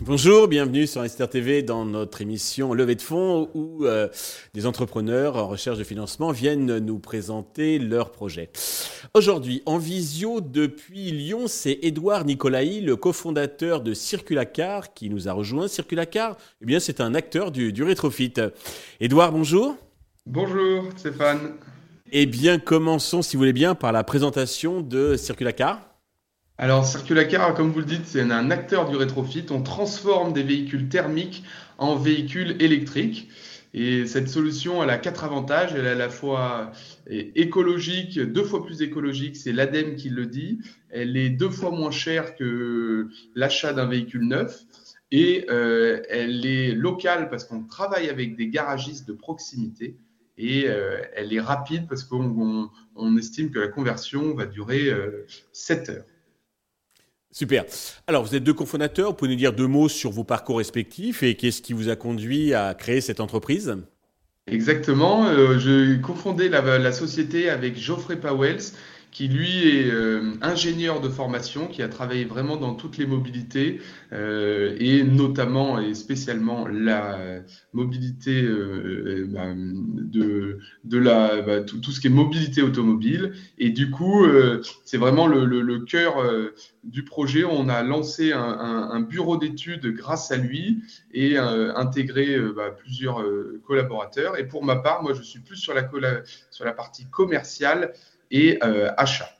Bonjour, bienvenue sur Esther TV dans notre émission Levée de fonds où euh, des entrepreneurs en recherche de financement viennent nous présenter leurs projets. Aujourd'hui, en visio depuis Lyon, c'est Édouard Nicolaï, le cofondateur de Circulacar qui nous a rejoint. Circulacar, eh bien, c'est un acteur du, du rétrofit. Édouard, bonjour. Bonjour Stéphane. Eh bien, commençons, si vous voulez bien, par la présentation de Circulacar. Alors, Circulacar, comme vous le dites, c'est un acteur du rétrofit. On transforme des véhicules thermiques en véhicules électriques. Et cette solution, elle a quatre avantages. Elle est à la fois écologique, deux fois plus écologique, c'est l'ADEME qui le dit. Elle est deux fois moins chère que l'achat d'un véhicule neuf. Et euh, elle est locale parce qu'on travaille avec des garagistes de proximité. Et euh, elle est rapide parce qu'on estime que la conversion va durer euh, 7 heures. Super. Alors, vous êtes deux cofondateurs. Vous pouvez nous dire deux mots sur vos parcours respectifs et qu'est-ce qui vous a conduit à créer cette entreprise? Exactement. Euh, J'ai cofondé la, la, société avec Geoffrey Powells, qui lui est euh, ingénieur de formation, qui a travaillé vraiment dans toutes les mobilités euh, et notamment et spécialement la mobilité euh, bah, de, de la bah, tout, tout, ce qui est mobilité automobile. Et du coup, euh, c'est vraiment le, le, le cœur euh, du projet. On a lancé un, un, un bureau d'études grâce à lui et intégré bah, plusieurs collaborateurs. Et pour ma part, moi, je suis plus sur la, sur la partie commerciale et euh, achat.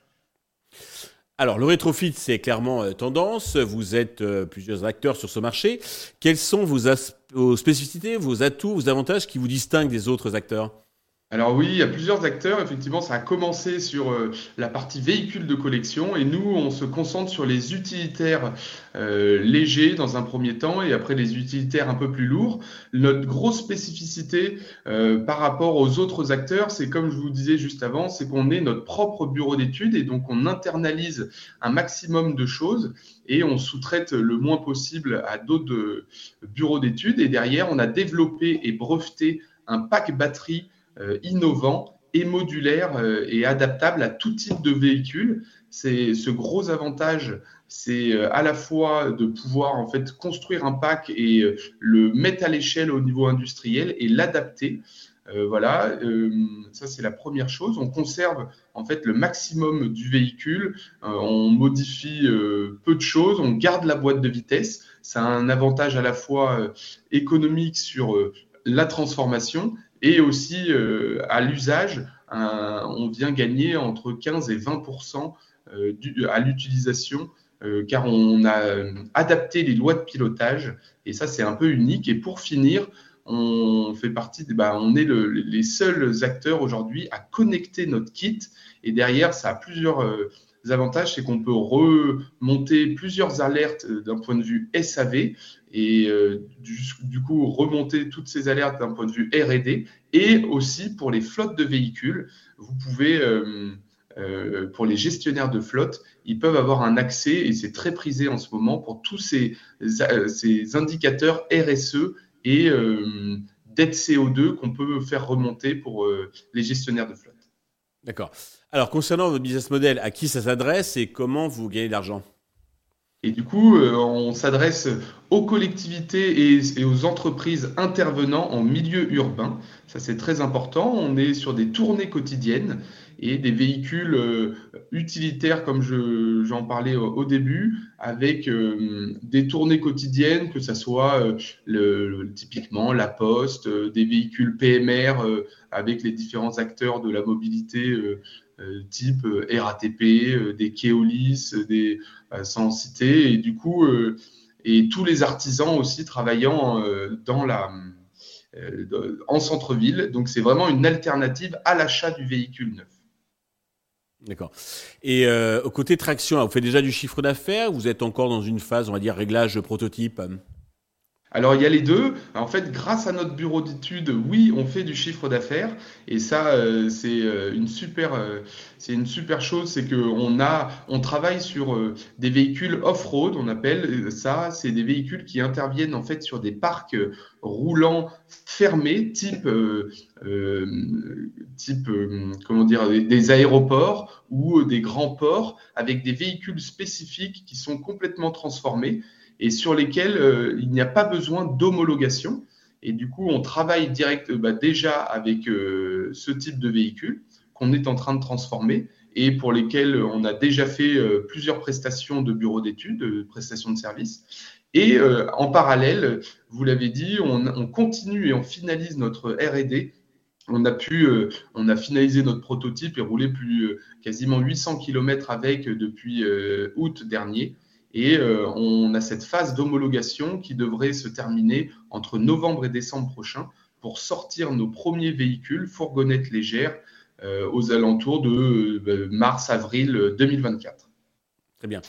Alors, le rétrofit, c'est clairement euh, tendance. Vous êtes euh, plusieurs acteurs sur ce marché. Quelles sont vos, vos, spécificités, vos atouts, vos avantages qui vous distinguent des autres acteurs? Alors oui, il y a plusieurs acteurs. Effectivement, ça a commencé sur euh, la partie véhicule de collection et nous, on se concentre sur les utilitaires euh, légers dans un premier temps et après les utilitaires un peu plus lourds. Notre grosse spécificité euh, par rapport aux autres acteurs, c'est comme je vous disais juste avant, c'est qu'on est notre propre bureau d'études et donc on internalise un maximum de choses et on sous-traite le moins possible à d'autres bureaux d'études. Et derrière, on a développé et breveté un pack batterie innovant et modulaire euh, et adaptable à tout type de véhicule. C'est ce gros avantage, c'est euh, à la fois de pouvoir en fait construire un pack et le mettre à l'échelle au niveau industriel et l'adapter. Euh, voilà, euh, ça c'est la première chose. On conserve en fait le maximum du véhicule, euh, on modifie peu de choses, on garde la boîte de vitesse. A un avantage à la fois économique sur la transformation et aussi euh, à l'usage, on vient gagner entre 15 et 20 euh, du, à l'utilisation euh, car on a adapté les lois de pilotage et ça c'est un peu unique. Et pour finir, on fait partie, bah, on est le, les seuls acteurs aujourd'hui à connecter notre kit et derrière ça a plusieurs avantages, c'est qu'on peut remonter plusieurs alertes d'un point de vue SAV et euh, du, coup remonter toutes ces alertes d'un point de vue R&D et aussi pour les flottes de véhicules, vous pouvez euh, euh, pour les gestionnaires de flotte, ils peuvent avoir un accès et c'est très prisé en ce moment pour tous ces, euh, ces indicateurs RSE et euh, dette CO2 qu'on peut faire remonter pour euh, les gestionnaires de flotte. D'accord. Alors concernant votre business model, à qui ça s'adresse et comment vous gagnez de l'argent? Et du coup, euh, on s'adresse aux collectivités et, aux entreprises intervenant en milieu urbain. Ça, c'est très important. On est sur des tournées quotidiennes et des véhicules euh, utilitaires, comme j'en parlais au, début, avec euh, des tournées quotidiennes, que ce soit typiquement la poste, des véhicules PMR avec les différents acteurs de la mobilité type RATP, des Keolis, des sans citer, et du coup, et tous les artisans aussi travaillant dans la en centre-ville. Donc c'est vraiment une alternative à l'achat du véhicule neuf. D'accord. Et euh, au côté traction, vous faites déjà du chiffre d'affaires Vous êtes encore dans une phase, on va dire, réglage prototype? Alors il y a les deux. En fait, grâce à notre bureau d'études, oui, on fait du chiffre d'affaires et ça, euh, c'est euh, une super, euh, c'est une super chose, c'est que on a, on travaille sur des véhicules off-road, on appelle ça. C'est des véhicules qui interviennent en fait sur des parcs roulants fermés, type type, comment dire, des aéroports ou des grands ports avec des véhicules spécifiques qui sont complètement transformés et sur lesquels il n'y a pas besoin d'homologation. Et du coup, on travaille direct, bah, déjà avec ce type de véhicule qu'on est en train de transformer et pour lesquels on a déjà fait plusieurs prestations de bureaux d'études, prestations de services. Et euh, en parallèle, vous l'avez dit, on, continue et on finalise notre R&D. On a pu, euh, on a finalisé notre prototype et roulé plus euh, quasiment 800 km avec depuis août dernier. Et on a cette phase d'homologation qui devrait se terminer entre novembre et décembre prochain pour sortir nos premiers véhicules, fourgonnettes légères, aux alentours de mars-avril 2024. Très bien.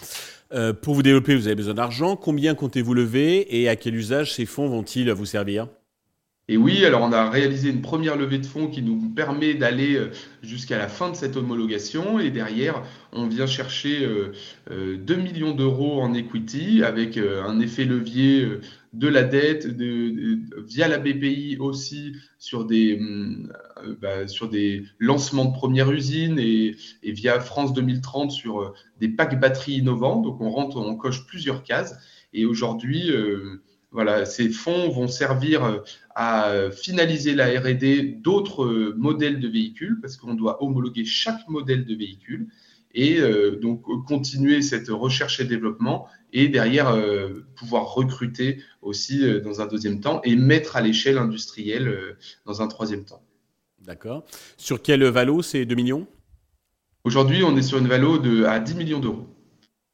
Euh, pour vous développer, vous avez besoin d'argent. Combien comptez-vous lever et à quel usage ces fonds vont-ils vous servir? Et oui, alors on a réalisé une première levée de fonds qui nous permet d'aller euh, jusqu'à la fin de cette homologation et derrière, on vient chercher 2 euh, millions d'euros en equity avec un effet levier de la dette via la BPI aussi sur des, bah, sur des lancements de première usine et, et, via France 2030 sur des packs batteries innovants. Donc on rentre, on coche plusieurs cases et aujourd'hui, voilà, ces fonds vont servir euh, à finaliser la R&D d'autres euh, modèles de véhicules parce qu'on doit homologuer chaque modèle de véhicule et euh, donc continuer cette recherche et développement et derrière pouvoir recruter aussi dans un deuxième temps et mettre à l'échelle industrielle dans un troisième temps. D'accord. Sur quel valo c'est 2 millions? Aujourd'hui, on est sur une valo de à 10 millions d'euros.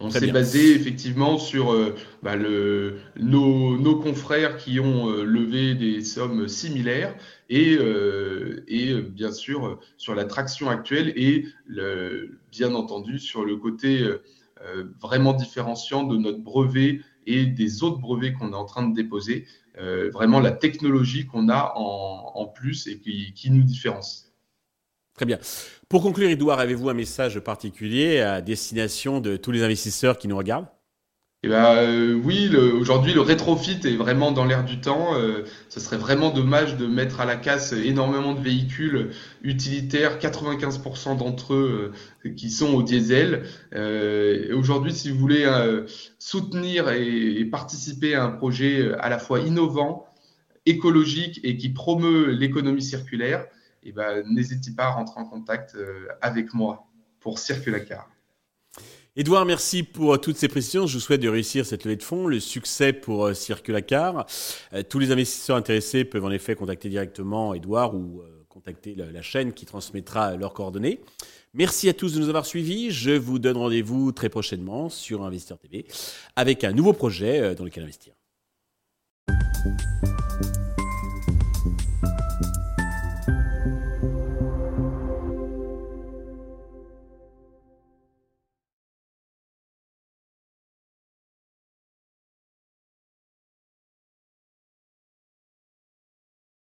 On s'est basé effectivement sur euh, bah, le, nos, confrères qui ont euh, levé des sommes similaires et, euh, et bien sûr sur la traction actuelle et le, bien entendu sur le côté vraiment différenciant de notre brevet et des autres brevets qu'on est en train de déposer, vraiment la technologie qu'on a en, en, plus et qui, qui nous différencie. Très bien. Pour conclure, Edouard, avez-vous un message particulier à destination de tous les investisseurs qui nous regardent? Eh ben, euh, oui, aujourd'hui le rétrofit est vraiment dans l'air du temps. Euh, ce serait vraiment dommage de mettre à la casse énormément de véhicules utilitaires, 95% d'entre eux euh, qui sont au diesel. aujourd'hui, si vous voulez soutenir et, participer à un projet à la fois innovant, écologique et qui promeut l'économie circulaire, eh ben, n'hésitez pas à rentrer en contact euh, avec moi pour Circulacar. Edouard, merci pour euh, toutes ces précisions. Je vous souhaite de réussir cette levée de fonds, le succès pour euh, Circulacar. Tous les investisseurs intéressés peuvent en effet contacter directement Edouard ou contacter la chaîne qui transmettra leurs coordonnées. Merci à tous de nous avoir suivis. Je vous donne rendez-vous très prochainement sur Investir TV avec un nouveau projet dans lequel investir.